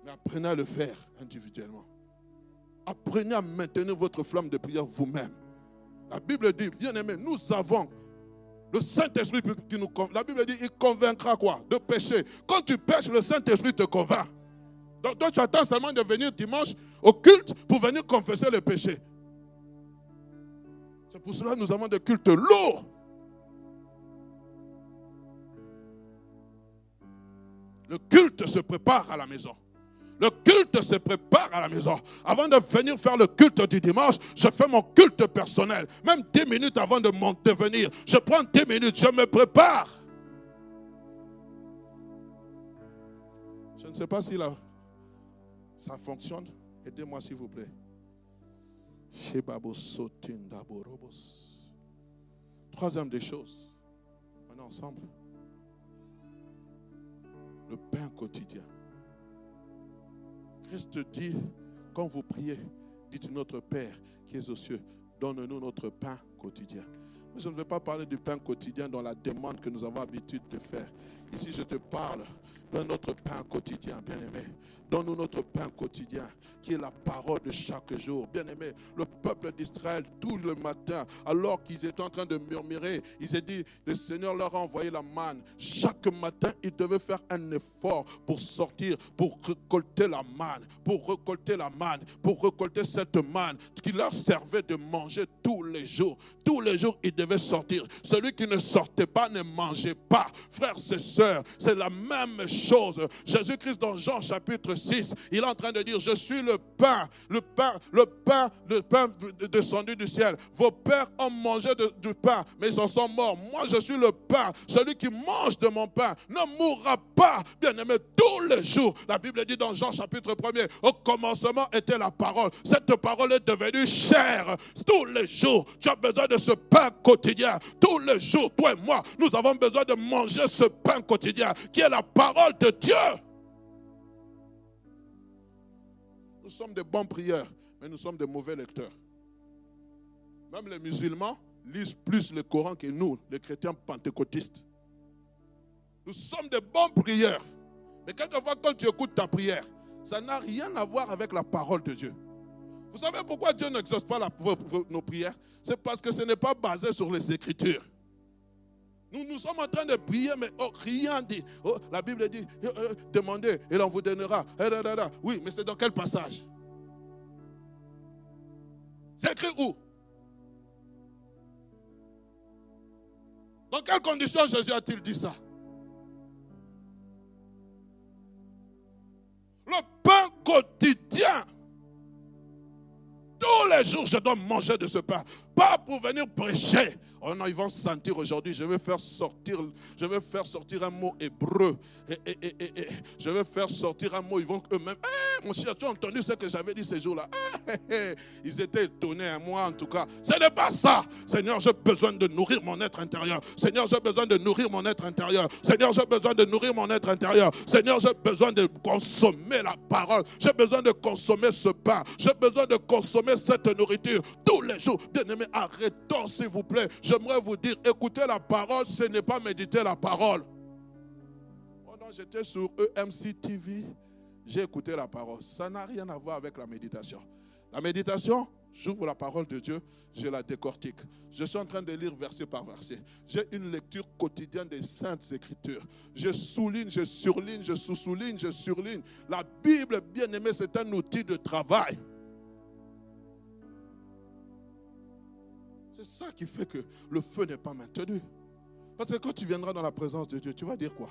apprenez à le faire individuellement. Apprenez à maintenir votre flamme de prière vous-même. La Bible dit, bien aimé, nous avons le Saint-Esprit qui nous La Bible dit, il convaincra quoi? De pécher. Quand tu pêches, le Saint-Esprit te convainc. Donc toi, tu attends seulement de venir dimanche au culte pour venir confesser le péché. C'est pour cela que nous avons des cultes lourds. Le culte se prépare à la maison. Le culte se prépare à la maison. Avant de venir faire le culte du dimanche, je fais mon culte personnel. Même 10 minutes avant de, de venir, je prends 10 minutes, je me prépare. Je ne sais pas si la, Ça fonctionne Aidez-moi s'il vous plaît. Troisième des choses. On est ensemble. Le pain quotidien. Christ dit, quand vous priez, dites notre Père qui est aux cieux, donne-nous notre pain quotidien. Mais je ne vais pas parler du pain quotidien dans la demande que nous avons l'habitude de faire. Ici, je te parle de notre pain quotidien, bien-aimé. Donne-nous notre pain quotidien, qui est la parole de chaque jour. Bien-aimé, le peuple d'Israël, tout le matin, alors qu'ils étaient en train de murmurer, ils ont dit, le Seigneur leur a envoyé la manne. Chaque matin, ils devaient faire un effort pour sortir, pour récolter la manne, pour récolter la manne, pour récolter cette manne qui leur servait de manger tous les jours. Tous les jours, ils devaient sortir. Celui qui ne sortait pas ne mangeait pas. Frères et sœurs, c'est la même chose. Jésus-Christ dans Jean chapitre 6, il est en train de dire, je suis le pain, le pain, le pain, le pain descendu du ciel. Vos pères ont mangé du pain, mais ils en sont morts. Moi, je suis le pain. Celui qui mange de mon pain ne mourra pas, bien aimé, tous les jours. La Bible dit dans Jean chapitre 1er, au commencement était la parole. Cette parole est devenue chair. Tous les jours, tu as besoin de ce pain quotidien. Tous les jours, toi et moi, nous avons besoin de manger ce pain quotidien qui est la parole de Dieu. Nous sommes des bons prieurs, mais nous sommes des mauvais lecteurs. Même les musulmans lisent plus le Coran que nous, les chrétiens pentecôtistes. Nous sommes des bons prieurs. Mais quelquefois, quand tu écoutes ta prière, ça n'a rien à voir avec la parole de Dieu. Vous savez pourquoi Dieu n'exauce pas nos prières? C'est parce que ce n'est pas basé sur les Écritures. Nous, nous sommes en train de prier, mais oh, rien dit. Oh, la Bible dit, euh, euh, demandez et l'on vous donnera. Eh, oui, mais c'est dans quel passage? C'est écrit où? Dans quelles conditions Jésus a-t-il dit ça? Le pain quotidien. Tous les jours, je dois manger de ce pain. Pas pour venir prêcher. Oh non, ils vont sentir aujourd'hui. Je vais faire sortir, un mot hébreu. Je vais faire sortir un mot. Ils vont eux-mêmes. Eh, mon cher, tu as entendu ce que j'avais dit ces jours-là eh, Ils étaient étonnés, à moi en tout cas. Ce n'est pas ça. Seigneur, j'ai besoin de nourrir mon être intérieur. Seigneur, j'ai besoin de nourrir mon être intérieur. Seigneur, j'ai besoin de nourrir mon être intérieur. Seigneur, j'ai besoin de consommer la parole. J'ai besoin de consommer ce pain. J'ai besoin de consommer cette nourriture tous les jours. Bien-aimé, arrêtons s'il vous plaît j'aimerais vous dire, écouter la parole, ce n'est pas méditer la parole. Pendant j'étais sur EMC TV, j'ai écouté la parole. Ça n'a rien à voir avec la méditation. La méditation, j'ouvre la parole de Dieu, je la décortique. Je suis en train de lire verset par verset. J'ai une lecture quotidienne des saintes écritures. Je souligne, je surligne, je sous-souligne, je surligne. La Bible, bien aimée, c'est un outil de travail. Ça qui fait que le feu n'est pas maintenu. Parce que quand tu viendras dans la présence de Dieu, tu vas dire quoi?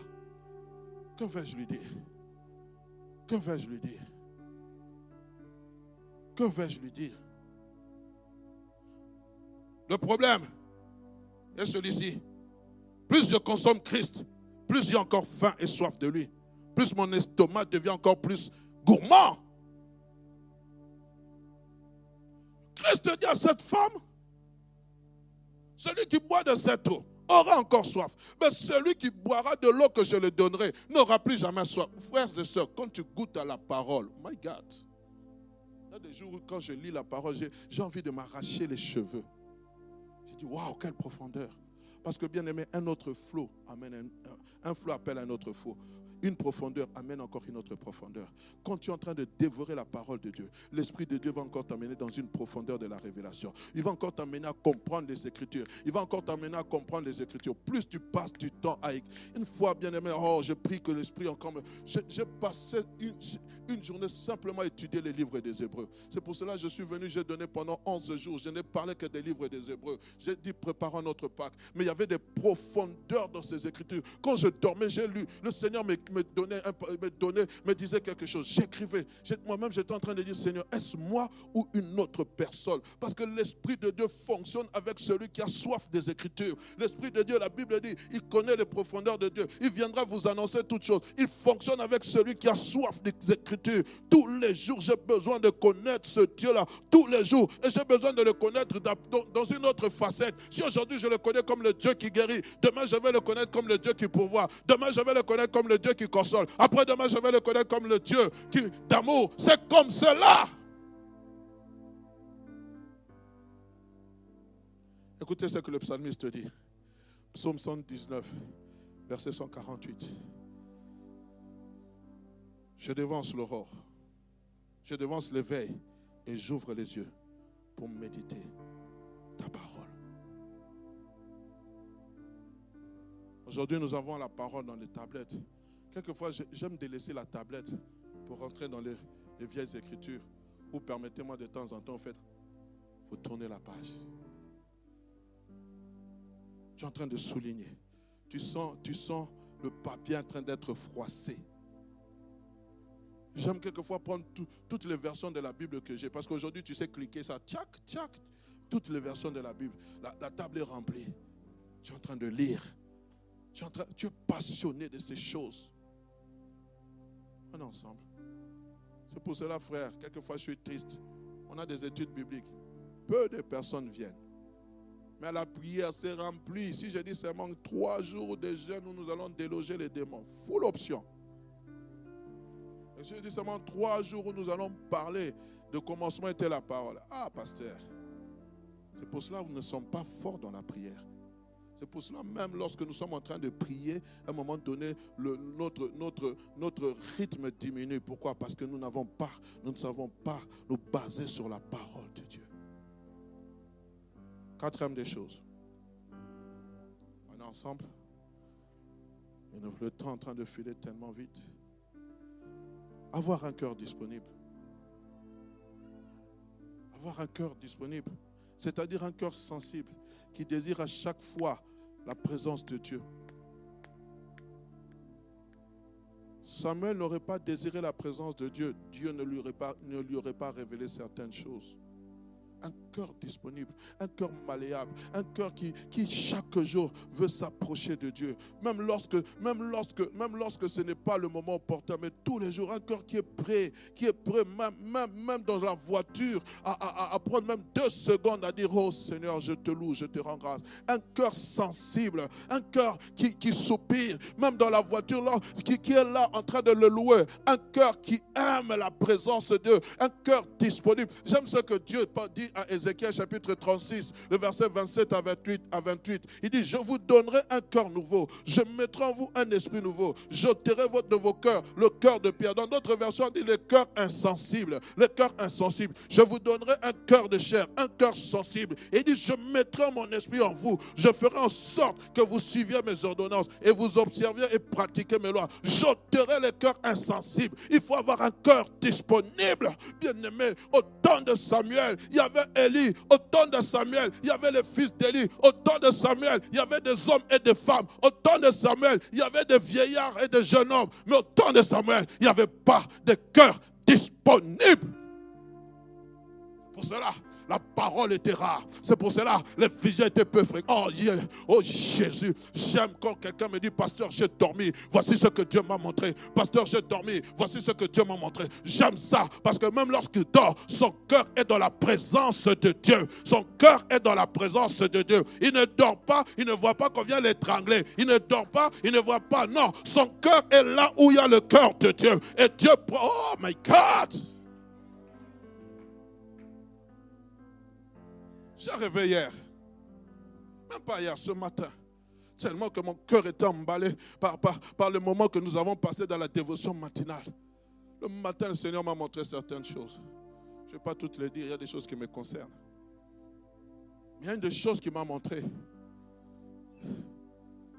Que vais-je lui dire? Que vais-je lui dire? Que vais-je lui dire? Le problème est celui-ci. Plus je consomme Christ, plus j'ai encore faim et soif de lui. Plus mon estomac devient encore plus gourmand. Christ dit à cette femme, celui qui boit de cette eau aura encore soif. Mais celui qui boira de l'eau que je lui donnerai n'aura plus jamais soif. Frères et sœurs, quand tu goûtes à la parole, my God, il y a des jours où quand je lis la parole, j'ai envie de m'arracher les cheveux. Je dis, waouh, quelle profondeur. Parce que bien aimé, un autre flot amène un flot appelle un autre flot une profondeur amène encore une autre profondeur. Quand tu es en train de dévorer la parole de Dieu, l'Esprit de Dieu va encore t'amener dans une profondeur de la révélation. Il va encore t'amener à comprendre les Écritures. Il va encore t'amener à comprendre les Écritures. Plus tu passes du temps avec. Une fois, bien aimé, oh, je prie que l'Esprit encore me. J'ai passé une, une, journée simplement à étudier les livres des Hébreux. C'est pour cela que je suis venu, j'ai donné pendant 11 jours. Je n'ai parlé que des livres des Hébreux. J'ai dit, préparons notre Pâques. Mais il y avait des profondeurs dans ces Écritures. Quand je dormais, j'ai lu. Le Seigneur m'écrit me donnait, me, donnait, me disait quelque chose. J'écrivais. Moi-même, j'étais en train de dire, Seigneur, est-ce moi ou une autre personne? Parce que l'Esprit de Dieu fonctionne avec celui qui a soif des Écritures. L'Esprit de Dieu, la Bible dit, il connaît les profondeurs de Dieu. Il viendra vous annoncer toutes choses. Il fonctionne avec celui qui a soif des Écritures. Tous les jours, j'ai besoin de connaître ce Dieu-là. Tous les jours. Et j'ai besoin de le connaître dans une autre facette. Si aujourd'hui je le connais comme le Dieu qui guérit, demain je vais le connaître comme le Dieu qui pourvoit. Demain je vais le connaître comme le Dieu qui console. Après demain je vais le connaître comme le Dieu qui d'amour. C'est comme cela. Écoutez ce que le psalmiste dit. Psaume 119, verset 148. Je devance l'aurore, je devance l'éveil et j'ouvre les yeux pour méditer ta parole. Aujourd'hui, nous avons la parole dans les tablettes. Quelquefois, j'aime délaisser la tablette pour rentrer dans les, vieilles écritures. Ou permettez-moi de temps en temps, en fait, vous tourner la page. Tu es en train de souligner. Tu sens, tu sens le papier en train d'être froissé. J'aime quelquefois prendre toutes les versions de la Bible que j'ai. Parce qu'aujourd'hui, tu sais cliquer ça. Tchac, tchac. Toutes les versions de la Bible. La, table est remplie. Tu es en train de lire. En train, tu es passionné de ces choses. On est ensemble. C'est pour cela, frère, quelquefois je suis triste. On a des études bibliques. Peu de personnes viennent. Mais la prière s'est remplie. Si je dis seulement trois jours de jeûne où nous allons déloger les démons, full option. Et si je dis seulement trois jours où nous allons parler de commencement était la parole. Ah, pasteur, c'est pour cela que nous ne sommes pas forts dans la prière. C'est pour cela, même lorsque nous sommes en train de prier, à un moment donné, notre, notre, notre rythme diminue. Pourquoi? Parce que nous n'avons pas, nous ne savons pas nous baser sur la parole de Dieu. Quatrième des choses. On est ensemble. Et le temps est en train de filer tellement vite. Avoir un cœur disponible. Avoir un cœur disponible. C'est-à-dire un cœur sensible qui désire à chaque fois la présence de Dieu. Samuel n'aurait pas désiré la présence de Dieu. Dieu ne lui aurait pas, révélé certaines choses un cœur disponible, un cœur malléable, un cœur qui, qui chaque jour veut s'approcher de Dieu. Même lorsque, même, lorsque, même lorsque ce n'est pas le moment opportun, mais tous les jours, un cœur qui est prêt, qui est prêt, même, même, même dans la voiture, à, prendre même deux secondes à dire, oh Seigneur, je te loue, je te rends grâce. Un cœur sensible, un cœur qui, qui soupire, même dans la voiture, qui, qui est là en train de le louer. Un cœur qui aime la présence de Dieu, un cœur disponible. J'aime ce que Dieu dit à Ézéchiel chapitre 36, le verset 27 à 28, à 28. Il dit, je vous donnerai un cœur nouveau. Je mettrai en vous un esprit nouveau. J'ôterai de vos cœurs le cœur de pierre. Dans d'autres versions, on dit le cœur insensible. Le cœur insensible. Je vous donnerai un cœur de chair, un cœur sensible. Il dit, je mettrai mon esprit en vous. Je ferai en sorte que vous suiviez mes ordonnances et vous observiez et pratiquiez mes lois. J'ôterai le cœur insensible. Il faut avoir un cœur disponible. Bien aimé, au temps de Samuel, il y avait Élie, au temps de Samuel, il y avait les fils d'Élie. Au temps de Samuel, il y avait des hommes et des femmes. Au temps de Samuel, il y avait des vieillards et des jeunes hommes. Mais au temps de Samuel, il n'y avait pas de cœur disponible. Pour cela, la parole était rare. C'est pour cela les fusils étaient peu fréquents. Oh, oh Jésus, j'aime quand quelqu'un me dit, pasteur, j'ai dormi. Voici ce que Dieu m'a montré. Pasteur, j'ai dormi. Voici ce que Dieu m'a montré. J'aime ça parce que même lorsqu'il dort, son cœur est dans la présence de Dieu. Son cœur est dans la présence de Dieu. Il ne dort pas, il ne voit pas qu'on vient l'étrangler. Il ne dort pas, il ne voit pas. Non, son cœur est là où il y a le cœur de Dieu. Et Dieu, oh my God. J'ai rêvé hier. Même pas hier, ce matin. Tellement que mon cœur était emballé par, par, le moment que nous avons passé dans la dévotion matinale. Le matin, le Seigneur m'a montré certaines choses. Je ne vais pas toutes les dire, il y a des choses qui me concernent. Mais il y a une des choses qui m'a montré.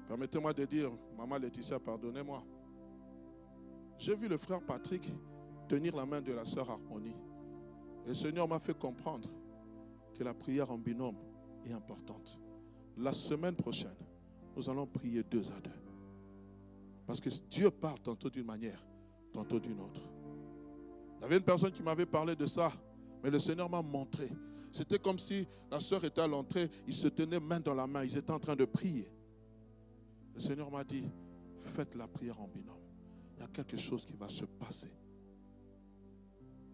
Permettez-moi de dire, Maman Laetitia, pardonnez-moi. J'ai vu le frère Patrick tenir la main de la sœur Harmonie. Et le Seigneur m'a fait comprendre la prière en binôme est importante. La semaine prochaine, nous allons prier deux à deux. Parce que Dieu parle tantôt d'une manière, tantôt d'une autre. Il y avait une personne qui m'avait parlé de ça, mais le Seigneur m'a montré. C'était comme si la soeur était à l'entrée, ils se tenaient main dans la main, ils étaient en train de prier. Le Seigneur m'a dit, faites la prière en binôme. Il y a quelque chose qui va se passer.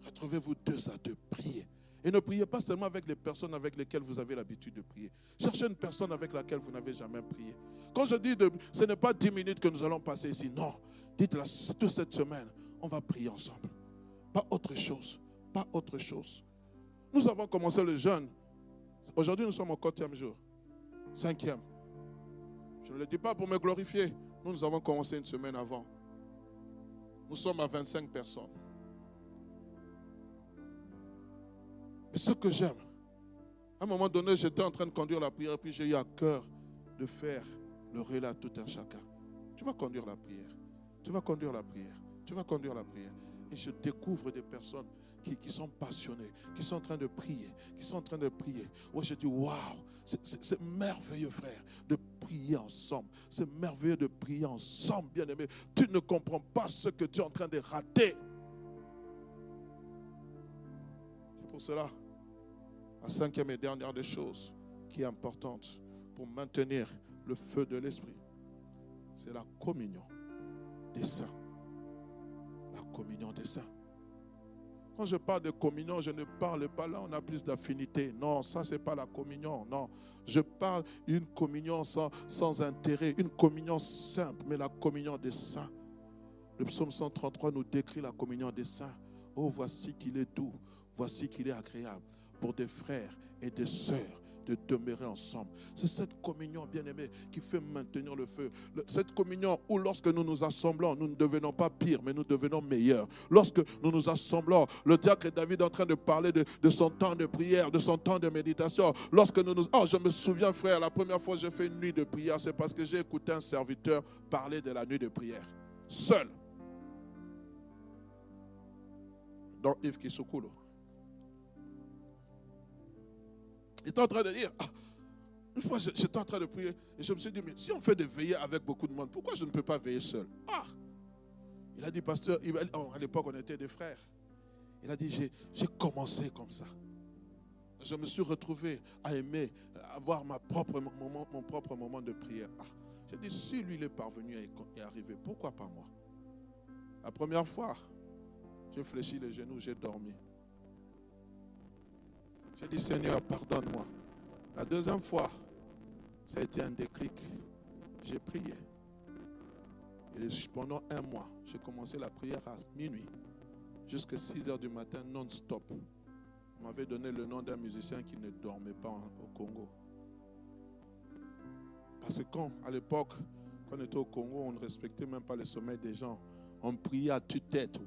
Retrouvez-vous deux à deux, priez. Et ne priez pas seulement avec les personnes avec lesquelles vous avez l'habitude de prier. Cherchez une personne avec laquelle vous n'avez jamais prié. Quand je dis de, ce n'est pas dix minutes que nous allons passer ici. Non. Dites-la toute cette semaine, on va prier ensemble. Pas autre chose. Pas autre chose. Nous avons commencé le jeûne. Aujourd'hui, nous sommes au quatrième jour. Cinquième. Je ne le dis pas pour me glorifier. Nous, nous avons commencé une semaine avant. Nous sommes à 25 personnes. Mais ce que j'aime, à un moment donné, j'étais en train de conduire la prière, puis j'ai eu à cœur de faire le relais à tout un chacun. Tu vas conduire la prière. Tu vas conduire la prière. Tu vas conduire la prière. Et je découvre des personnes qui, sont passionnées, qui sont en train de prier, qui sont en train de prier. Où je dis, waouh, c'est merveilleux, frère, de prier ensemble. C'est merveilleux de prier ensemble, bien-aimé. Tu ne comprends pas ce que tu es en train de rater. Pour cela, la cinquième et dernière des choses qui est importante pour maintenir le feu de l'esprit, c'est la communion des saints. La communion des saints. Quand je parle de communion, je ne parle pas là, on a plus d'affinité. Non, ça, c'est pas la communion. Non, je parle d'une communion sans, sans intérêt, une communion simple, mais la communion des saints. Le psaume 133 nous décrit la communion des saints. Oh, voici qu'il est doux, voici qu'il est agréable pour des frères et des sœurs de demeurer ensemble. C'est cette communion, bien-aimée, qui fait maintenir le feu. Cette communion où lorsque nous nous assemblons, nous ne devenons pas pires, mais nous devenons meilleurs. Lorsque nous nous assemblons, le diacre David est en train de parler de, son temps de prière, de son temps de méditation. Lorsque nous nous... Oh, je me souviens, frère, la première fois que j'ai fait une nuit de prière, c'est parce que j'ai écouté un serviteur parler de la nuit de prière. Seul. Dans Yves Kisukulu. Il était en train de dire, ah, une fois j'étais en train de prier et je me suis dit, mais si on fait des veillées avec beaucoup de monde, pourquoi je ne peux pas veiller seul? Ah Il a dit, pasteur, à l'époque on était des frères. Il a dit, j'ai commencé comme ça. Je me suis retrouvé à aimer avoir ma propre moment, mon propre moment de prière. Ah, j'ai dit, si lui il est parvenu et arrivé, pourquoi pas moi? La première fois, j'ai fléchi les genoux, j'ai dormi. J'ai dit, Seigneur, pardonne-moi. La deuxième fois, ça a été un déclic. J'ai prié. Et pendant un mois, j'ai commencé la prière à minuit, jusqu'à 6 heures du matin, non-stop. On m'avait donné le nom d'un musicien qui ne dormait pas au Congo. Parce que quand, à l'époque, quand on était au Congo, on ne respectait même pas le sommeil des gens. On priait à tue-tête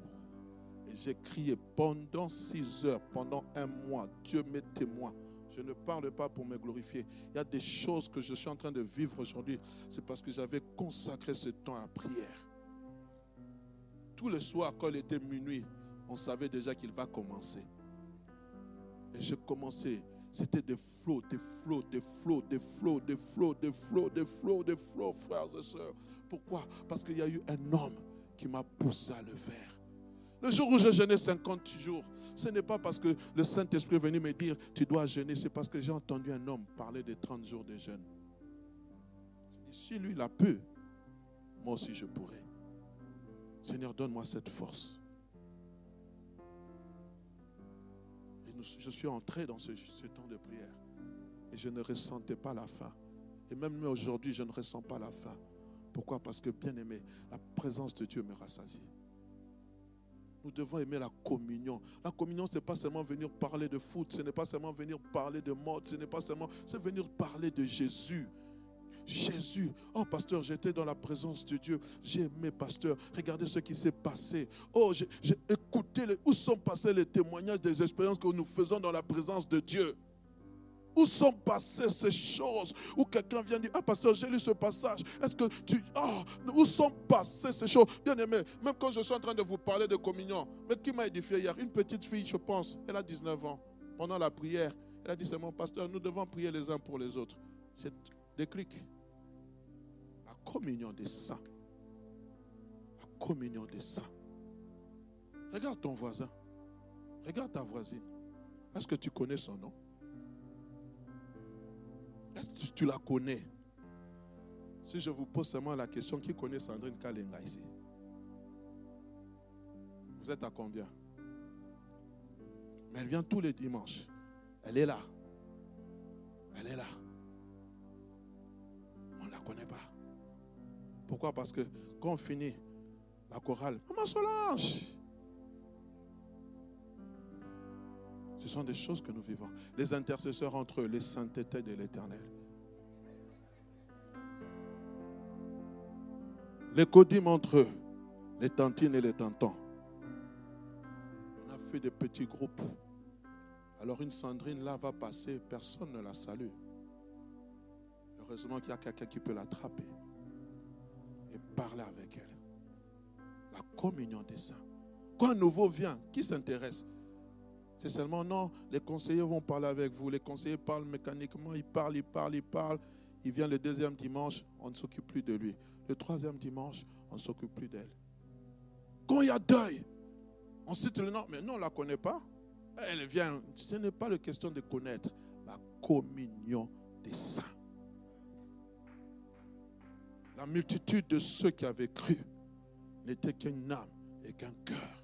j'ai crié pendant six heures, pendant un mois. Dieu m'est témoin. Je ne parle pas pour me glorifier. Il y a des choses que je suis en train de vivre aujourd'hui. C'est parce que j'avais consacré ce temps à la prière. Tous les soirs, quand il était minuit, on savait déjà qu'il va commencer. Et j'ai commencé. C'était des flots, des flots, des flots, des flots, des flots, des flots, des flots, des flots, frères et sœurs. Pourquoi? Parce qu'il y a eu un homme qui m'a poussé à le faire. Le jour où j'ai jeûné 50 jours, ce n'est pas parce que le Saint-Esprit est venu me dire tu dois jeûner, c'est parce que j'ai entendu un homme parler de 30 jours de jeûne. Je si lui l'a pu, moi aussi je pourrais. Seigneur, donne-moi cette force. Je suis entré dans ce, ce temps de prière et je ne ressentais pas la faim. Et même aujourd'hui, je ne ressens pas la faim. Pourquoi? Parce que, bien aimé, la présence de Dieu me rassasie. Nous devons aimer la communion. La communion, ce n'est pas seulement venir parler de foot, ce n'est pas seulement venir parler de mode, ce n'est pas seulement, c'est venir parler de Jésus. Jésus. Oh, pasteur, j'étais dans la présence de Dieu. J'ai aimé, pasteur. Regardez ce qui s'est passé. Oh, j'ai écouté où sont passés les témoignages des expériences que nous faisons dans la présence de Dieu. Où sont passées ces choses Où quelqu'un vient dire, ah pasteur, j'ai lu ce passage. Est-ce que tu... Ah, où sont passées ces choses? Bien aimé, même quand je suis en train de vous parler de communion, mais qui m'a édifié hier? Une petite fille, je pense, elle a 19 ans. Pendant la prière, elle a dit, c'est mon pasteur, nous devons prier les uns pour les autres. C'est déclic. La communion des saints. communion des saints. Regarde ton voisin. Regarde ta voisine. Est-ce que tu connais son nom? Tu la connais Si je vous pose seulement la question, qui connaît Sandrine Kalenga ici? Vous êtes à combien? Mais elle vient tous les dimanches. Elle est là. Elle est là. On ne la connaît pas. Pourquoi? Parce que quand on finit la chorale, Maman Solange, ce sont des choses que nous vivons. Les intercesseurs entre eux, les saintetés de l'éternel. Les codimes entre eux, les tantines et les tantons. On a fait des petits groupes. Alors une Sandrine là va passer, personne ne la salue. Heureusement qu'il y a quelqu'un qui peut l'attraper et parler avec elle. La communion des saints. Quand un nouveau vient, qui s'intéresse? C'est seulement non, les conseillers vont parler avec vous. Les conseillers parlent mécaniquement, ils parlent, ils parlent, ils parlent. Il vient le deuxième dimanche, on ne s'occupe plus de lui. Le troisième dimanche, on ne s'occupe plus d'elle. Quand il y a deuil, on cite le nom, mais non, on ne la connaît pas. Elle vient. Ce n'est pas la question de connaître la communion des saints. La multitude de ceux qui avaient cru n'était qu'une âme et qu'un cœur.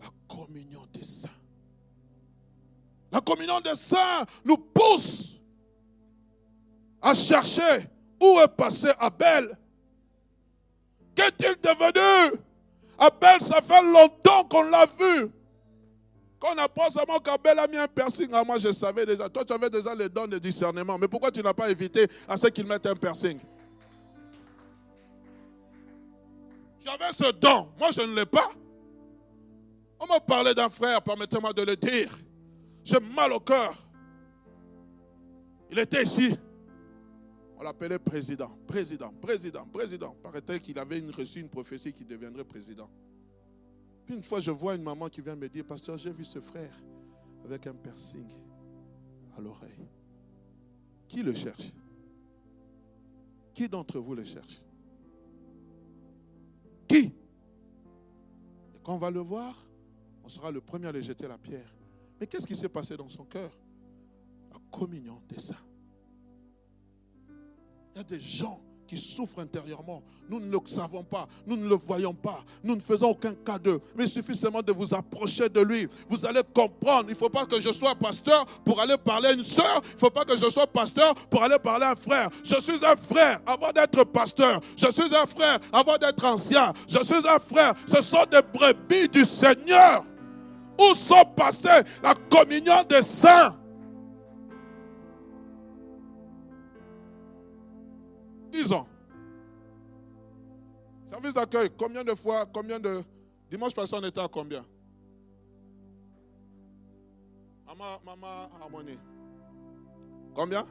La communion des saints. La communion des saints nous pousse à chercher où est passé Abel? Qu'est-il devenu? Abel, ça fait longtemps qu'on l'a vu. Quand on apprend seulement qu'Abel a mis un piercing, ah, moi je savais déjà. Toi, tu avais déjà les dons de discernement. Mais pourquoi tu n'as pas évité à ce qu'il mette un piercing? J'avais ce don. Moi, je ne l'ai pas. On m'a parlé d'un frère, permettez-moi de le dire. J'ai mal au cœur. Il était ici. On l'appelait président, président, président, président. Paraît-il qu'il avait reçu une prophétie qu'il deviendrait président. Puis une fois, je vois une maman qui vient me dire, pasteur, j'ai vu ce frère avec un piercing à l'oreille. Qui le cherche? Qui d'entre vous le cherche? Qui? Et quand on va le voir, on sera le premier à le jeter la pierre. Mais qu'est-ce qui s'est passé dans son cœur? La communion des saints. Il y a des gens qui souffrent intérieurement. Nous ne le savons pas, nous ne le voyons pas, nous ne faisons aucun cas d'eux. Mais il suffit seulement de vous approcher de lui. Vous allez comprendre. Il ne faut pas que je sois pasteur pour aller parler à une soeur. Il ne faut pas que je sois pasteur pour aller parler à un frère. Je suis un frère avant d'être pasteur. Je suis un frère avant d'être ancien. Je suis un frère. Ce sont des brebis du Seigneur. Où sont passés la communion des saints? Disons. Service d'accueil, combien de fois, combien de... Dimanche passé, on était à combien? Maman, maman Harmonie. Combien?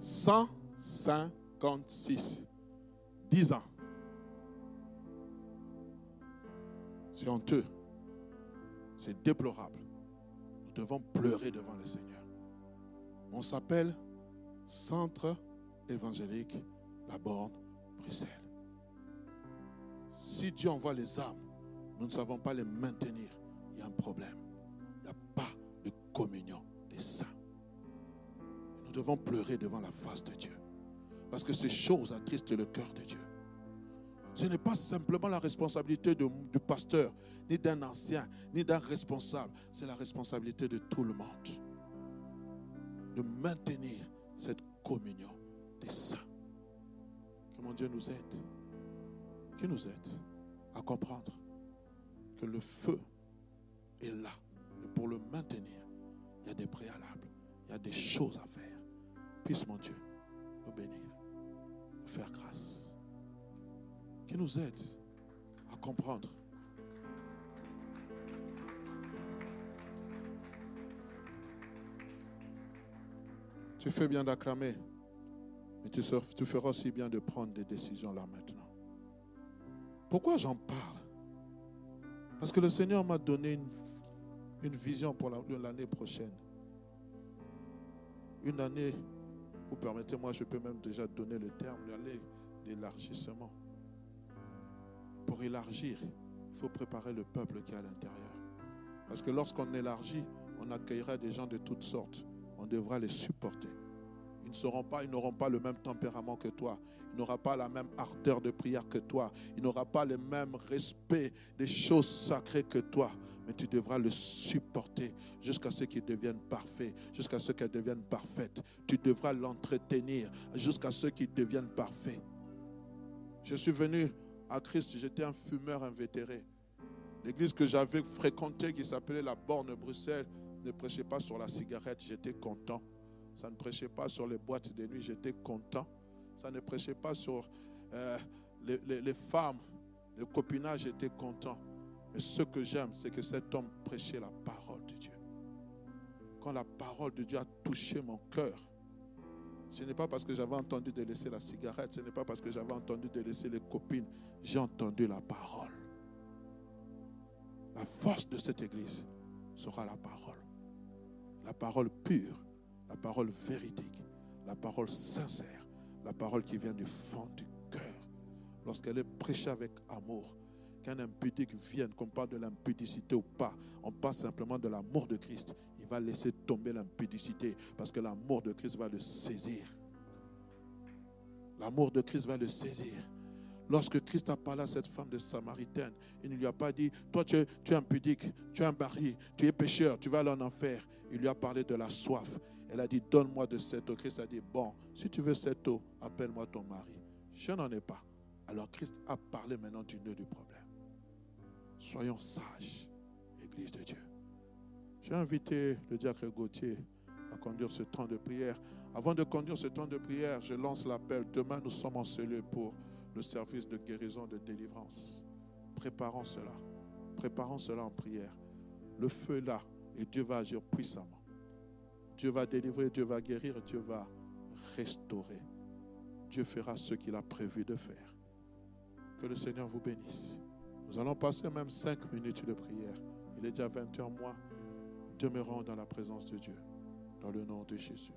156. 10 ans. C'est honteux. C'est déplorable. Nous devons pleurer devant le Seigneur. On s'appelle Centre évangélique, la borne, Bruxelles. Si Dieu envoie les âmes, nous ne savons pas les maintenir. Il y a un problème. Il n'y a pas de communion des saints. nous devons pleurer devant la face de Dieu. Parce que ces choses attristent le cœur de Dieu. Ce n'est pas simplement la responsabilité du pasteur, ni d'un ancien, ni d'un responsable. C'est la responsabilité de tout le monde. De maintenir cette communion saints. Que mon Dieu nous aide? Qui nous aide à comprendre que le feu est là. Et pour le maintenir, il y a des préalables. Il y a des choses à faire. Puisse mon Dieu nous bénir, nous faire grâce. Qui nous aide à comprendre? Tu fais bien d'acclamer. Mais tu, feras aussi bien de prendre des décisions là maintenant. Pourquoi j'en parle? Parce que le Seigneur m'a donné une, vision pour l'année prochaine. Une année où, permettez-moi, je peux même déjà donner le terme, l'année d'élargissement. pour élargir, il faut préparer le peuple qui est à l'intérieur. Parce que lorsqu'on élargit, on accueillera des gens de toutes sortes. On devra les supporter. Ils n'auront pas le même tempérament que toi. Ils n'auront pas la même ardeur de prière que toi. Ils n'auront pas le même respect des choses sacrées que toi. Mais tu devras le supporter jusqu'à ce qu'ils deviennent parfaits, jusqu'à ce qu'elles deviennent parfaites. Tu devras l'entretenir jusqu'à ce qu'ils deviennent parfaits. Je suis venu à Christ, j'étais un fumeur invétéré. L'église que j'avais fréquentée, qui s'appelait la Borne Bruxelles, ne prêchait pas sur la cigarette, j'étais content. Ça ne prêchait pas sur les boîtes de nuit, j'étais content. Ça ne prêchait pas sur euh, les, les femmes, le copinage, j'étais content. Mais ce que j'aime, c'est que cet homme prêchait la parole de Dieu. Quand la parole de Dieu a touché mon cœur, ce n'est pas parce que j'avais entendu de laisser la cigarette, ce n'est pas parce que j'avais entendu de laisser les copines, j'ai entendu la parole. La force de cette église sera la parole. La parole pure, la parole véridique, la parole sincère, la parole qui vient du fond du cœur. Lorsqu'elle est prêchée avec amour, qu'un impudique vienne, qu'on parle de l'impudicité ou pas, on parle simplement de l'amour de Christ. Il va laisser tomber l'impudicité parce que l'amour de Christ va le saisir. L'amour de Christ va le saisir. Lorsque Christ a parlé à cette femme de Samaritaine, il ne lui a pas dit, toi tu es, impudique, tu es un mari, tu es pécheur, tu vas aller en enfer. Il lui a parlé de la soif. Elle a dit, donne-moi de cette eau. Christ a dit, bon, si tu veux cette eau, appelle-moi ton mari. Je n'en ai pas. Alors Christ a parlé maintenant du nœud du problème. Soyons sages, Église de Dieu. J'ai invité le diacre Gauthier à conduire ce temps de prière. Avant de conduire ce temps de prière, je lance l'appel. Demain, nous sommes en cellule pour le service de guérison, de délivrance. Préparons cela. Préparons cela en prière. Le feu est là et Dieu va agir puissamment. Dieu va délivrer, Dieu va guérir, Dieu va restaurer. Dieu fera ce qu'il a prévu de faire. Que le Seigneur vous bénisse. Nous allons passer même cinq minutes de prière. Il est déjà 20 heures moins. Demeurons dans la présence de Dieu. Dans le nom de Jésus.